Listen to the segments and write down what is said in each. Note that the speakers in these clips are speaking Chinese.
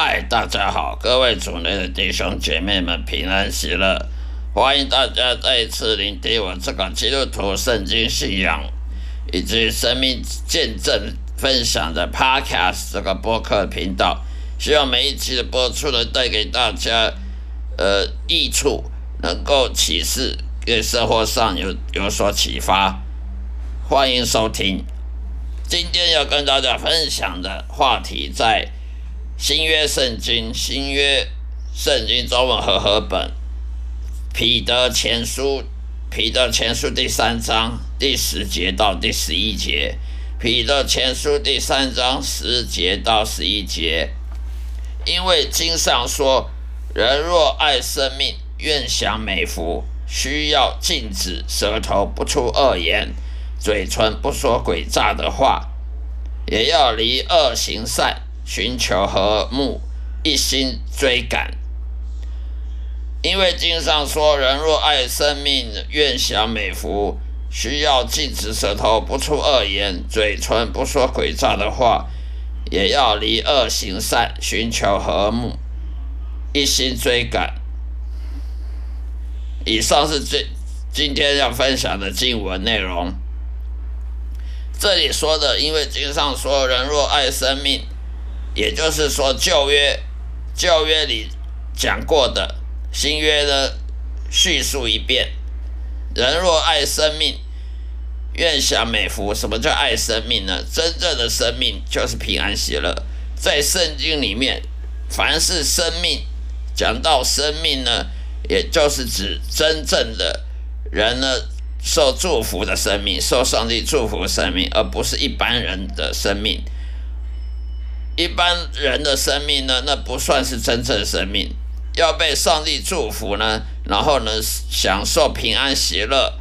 嗨，大家好，各位主内的弟兄姐妹们平安喜乐，欢迎大家再一次聆听我这个基督徒圣经信仰以及生命见证分享的 Podcast 这个播客频道。希望每一期的播出能带给大家呃益处，能够启示，对生活上有有所启发。欢迎收听。今天要跟大家分享的话题在。新约圣经，新约圣经中文和合本，彼得前书，彼得前书第三章第十节到第十一节，彼得前书第三章十节到十一节，因为经上说，人若爱生命，愿享美福，需要禁止舌头不出恶言，嘴唇不说诡诈的话，也要离恶行善。寻求和睦，一心追赶。因为经上说：“人若爱生命，愿享美福，需要禁止舌头不出恶言，嘴唇不说诡诈的话，也要离恶行善，寻求和睦，一心追赶。”以上是最今天要分享的经文内容。这里说的，因为经上说：“人若爱生命。”也就是说，旧约旧约里讲过的，新约呢叙述一遍。人若爱生命，愿享美福。什么叫爱生命呢？真正的生命就是平安喜乐。在圣经里面，凡是生命，讲到生命呢，也就是指真正的人呢受祝福的生命，受上帝祝福的生命，而不是一般人的生命。一般人的生命呢，那不算是真正生命。要被上帝祝福呢，然后呢，享受平安喜乐，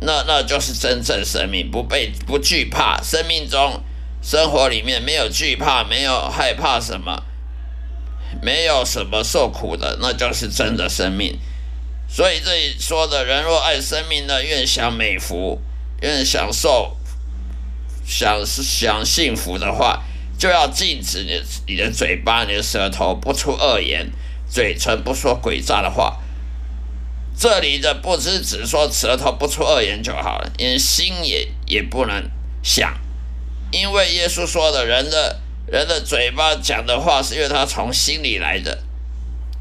那那就是真正生命。不被不惧怕，生命中生活里面没有惧怕，没有害怕什么，没有什么受苦的，那就是真的生命。所以这里说的人若爱生命呢，愿享美福，愿享受，享享幸福的话。就要禁止你你的嘴巴、你的舌头不出恶言，嘴唇不说诡诈的话。这里的不是只说舌头不出恶言就好了，连心也也不能想，因为耶稣说的，人的人的嘴巴讲的话，是因为他从心里来的。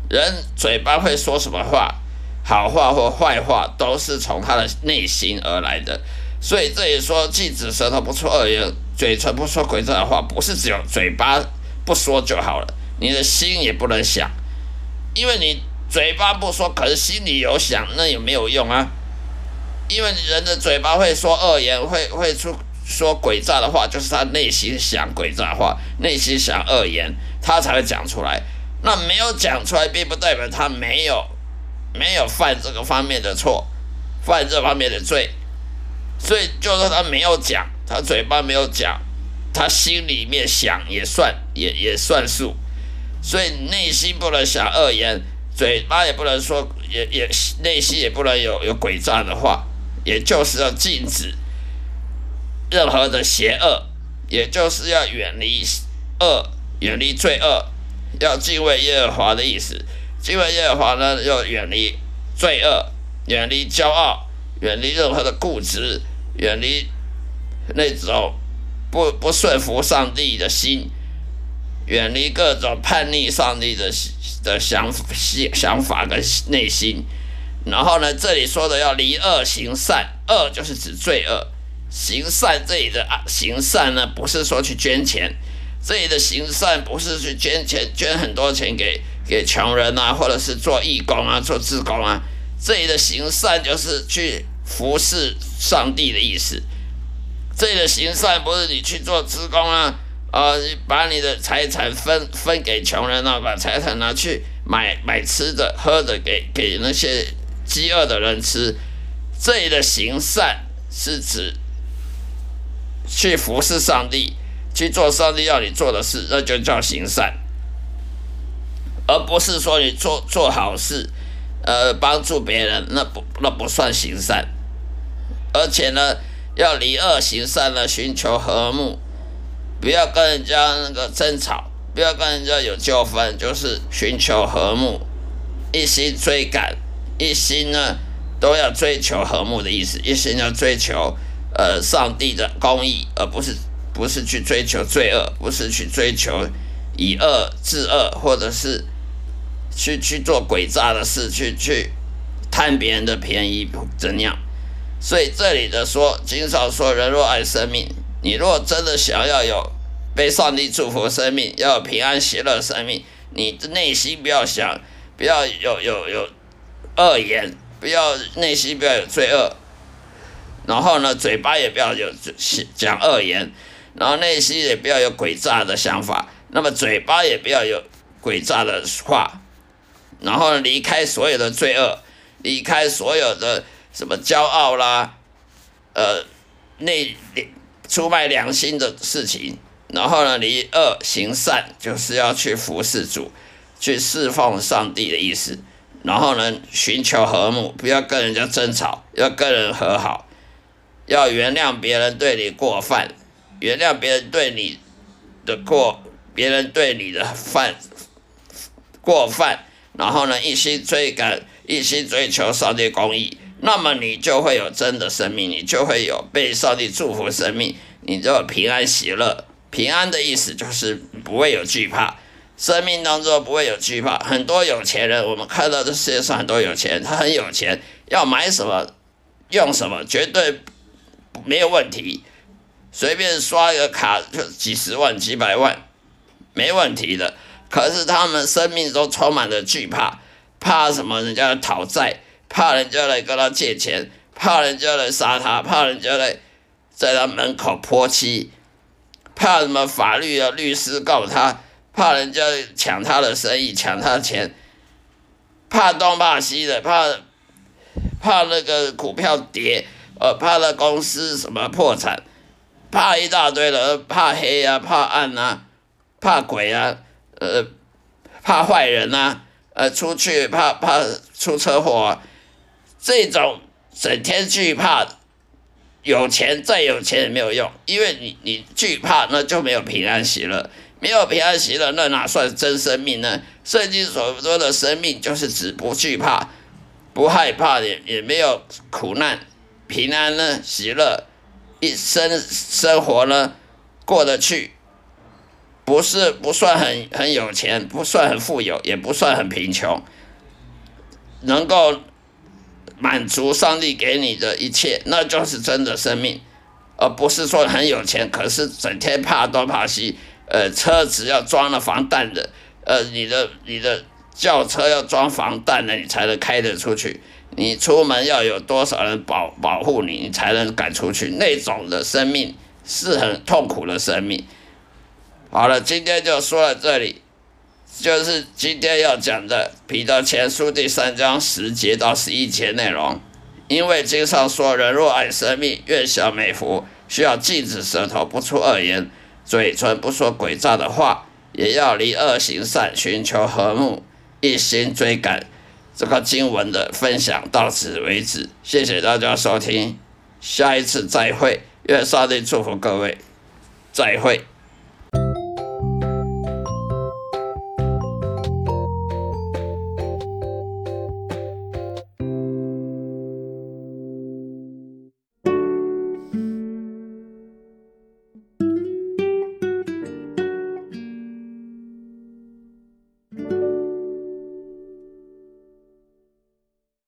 人嘴巴会说什么话，好话或坏话，都是从他的内心而来的。所以这里说禁止舌头不出恶言。嘴唇不说鬼诈的话，不是只有嘴巴不说就好了，你的心也不能想，因为你嘴巴不说，可是心里有想，那有没有用啊？因为人的嘴巴会说恶言，会会出说鬼诈的话，就是他内心想鬼诈话，内心想恶言，他才会讲出来。那没有讲出来，并不代表他没有没有犯这个方面的错，犯这方面的罪，所以就说他没有讲。他嘴巴没有讲，他心里面想也算也也算数，所以内心不能想恶言，嘴巴也不能说，也也内心也不能有有诡诈的话，也就是要禁止任何的邪恶，也就是要远离恶，远离罪恶，要敬畏耶和华的意思。敬畏耶和华呢，要远离罪恶，远离骄傲，远离任何的固执，远离。那种不不顺服上帝的心，远离各种叛逆上帝的的想想想法跟内心，然后呢，这里说的要离恶行善，恶就是指罪恶，行善这里的啊行善呢，不是说去捐钱，这里的行善不是去捐钱，捐很多钱给给穷人啊，或者是做义工啊，做志工啊，这里的行善就是去服侍上帝的意思。这里的行善不是你去做职工啊，呃，把你的财产分分给穷人啊，把财产拿去买买吃的喝的给给那些饥饿的人吃。这里的行善是指去服侍上帝，去做上帝要你做的事，那就叫行善，而不是说你做做好事，呃，帮助别人，那不那不算行善，而且呢。要离恶行善呢，寻求和睦，不要跟人家那个争吵，不要跟人家有纠纷，就是寻求和睦，一心追赶，一心呢都要追求和睦的意思，一心要追求呃上帝的公义，而不是不是去追求罪恶，不是去追求以恶治恶，或者是去去做诡诈的事，去去贪别人的便宜怎样？所以这里的说，经常说人若爱生命，你若真的想要有。被上帝祝福生命，要有平安喜乐生命。你的内心不要想，不要有有有恶言，不要内心不要有罪恶。然后呢，嘴巴也不要有讲恶言，然后内心也不要有诡诈的想法。那么嘴巴也不要有诡诈的话。然后离开所有的罪恶，离开所有的什么骄傲啦，呃，内出卖良心的事情。然后呢，离恶行善，就是要去服侍主，去侍奉上帝的意思。然后呢，寻求和睦，不要跟人家争吵，要跟人和好，要原谅别人对你过犯，原谅别人对你的过，别人对你的犯过犯。然后呢，一心追赶，一心追求上帝公义，那么你就会有真的生命，你就会有被上帝祝福生命，你就平安喜乐。平安的意思就是不会有惧怕，生命当中不会有惧怕。很多有钱人，我们看到这世界上很多有钱人，他很有钱，要买什么用什么，绝对没有问题，随便刷一个卡就几十万、几百万，没问题的。可是他们生命中充满了惧怕，怕什么？人家讨债，怕人家来跟他借钱，怕人家来杀他，怕人家来在他门口泼漆。怕什么法律啊？律师告他，怕人家抢他的生意，抢他的钱，怕东怕西的，怕怕那个股票跌，呃，怕那公司什么破产，怕一大堆的，怕黑啊，怕暗啊，怕鬼啊，呃，怕坏人啊，呃，出去怕怕出车祸，啊，这种整天惧怕。有钱再有钱也没有用，因为你你惧怕，那就没有平安喜乐，没有平安喜乐，那哪算真生命呢？圣经所说的生命，就是指不惧怕、不害怕，也也没有苦难，平安呢，喜乐，一生生活呢过得去，不是不算很很有钱，不算很富有，也不算很贫穷，能够。满足上帝给你的一切，那就是真的生命，而不是说很有钱，可是整天怕东怕西。呃，车子要装了防弹的，呃，你的你的轿车要装防弹的，你才能开得出去。你出门要有多少人保保护你，你才能赶出去。那种的生命是很痛苦的生命。好了，今天就说到这里。就是今天要讲的《彼得前书》第三章十节到十一节内容，因为经上说：“人若爱生命，愿享美福。”需要禁止舌头不出恶言，嘴唇不说诡诈的话，也要离恶行善，寻求和睦，一心追赶。这个经文的分享到此为止，谢谢大家收听，下一次再会，愿上帝祝福各位，再会。